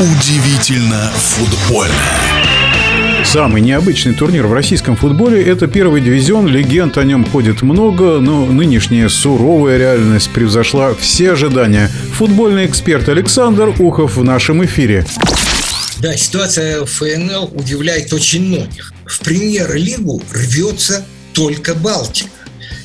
Удивительно футбольно. Самый необычный турнир в российском футболе – это первый дивизион. Легенд о нем ходит много, но нынешняя суровая реальность превзошла все ожидания. Футбольный эксперт Александр Ухов в нашем эфире. Да, ситуация в ФНЛ удивляет очень многих. В премьер-лигу рвется только Балтика.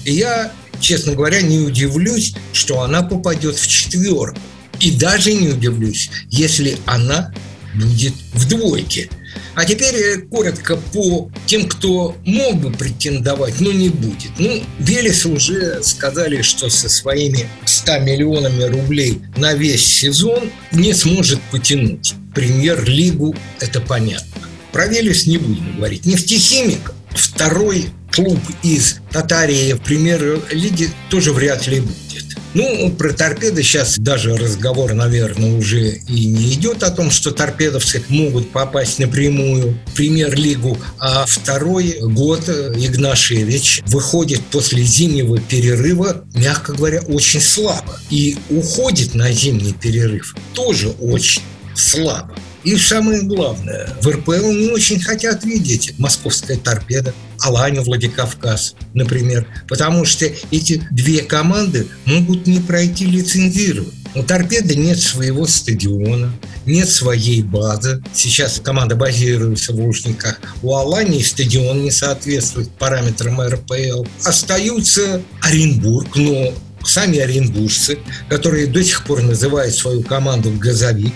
И я, честно говоря, не удивлюсь, что она попадет в четверку. И даже не удивлюсь, если она будет в двойке. А теперь э, коротко по тем, кто мог бы претендовать, но не будет. Ну, Велес уже сказали, что со своими 100 миллионами рублей на весь сезон не сможет потянуть. Премьер-лигу это понятно. Про Велес не будем говорить. Нефтехимик второй клуб из Татарии в премьер-лиге тоже вряд ли будет. Ну, про торпеды сейчас даже разговор, наверное, уже и не идет о том, что торпедовцы могут попасть напрямую в премьер-лигу, а второй год Игнашевич выходит после зимнего перерыва, мягко говоря, очень слабо. И уходит на зимний перерыв тоже очень слабо. И самое главное, в РПЛ не очень хотят видеть московская торпеда, Аланю, Владикавказ, например, потому что эти две команды могут не пройти лицензирование. У торпеды нет своего стадиона, нет своей базы. Сейчас команда базируется в Лужниках. У Алании стадион не соответствует параметрам РПЛ. Остаются Оренбург, но сами оренбуржцы, которые до сих пор называют свою команду «Газовик»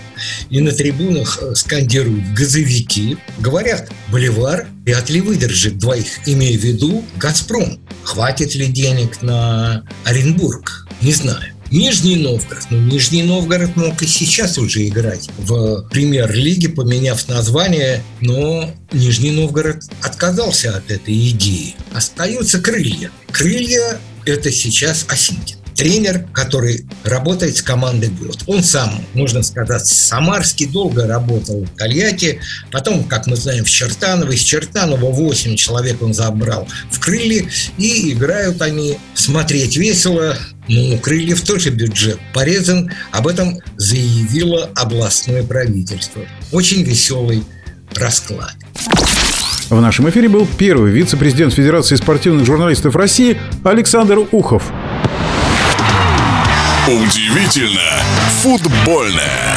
и на трибунах э, скандируют «Газовики», говорят «Боливар» вряд ли выдержит двоих, имея в виду «Газпром». Хватит ли денег на Оренбург? Не знаю. Нижний Новгород. Ну, Нижний Новгород мог и сейчас уже играть в премьер-лиге, поменяв название, но Нижний Новгород отказался от этой идеи. Остаются крылья. Крылья – это сейчас Осинкин тренер, который работает с командой год. Он сам, можно сказать, самарский, долго работал в Тольятти, потом, как мы знаем, в Чертаново. Из Чертанова 8 человек он забрал в крылья, и играют они смотреть весело, ну, у Крыльев тоже бюджет порезан. Об этом заявило областное правительство. Очень веселый расклад. В нашем эфире был первый вице-президент Федерации спортивных журналистов России Александр Ухов. Удивительно футбольное.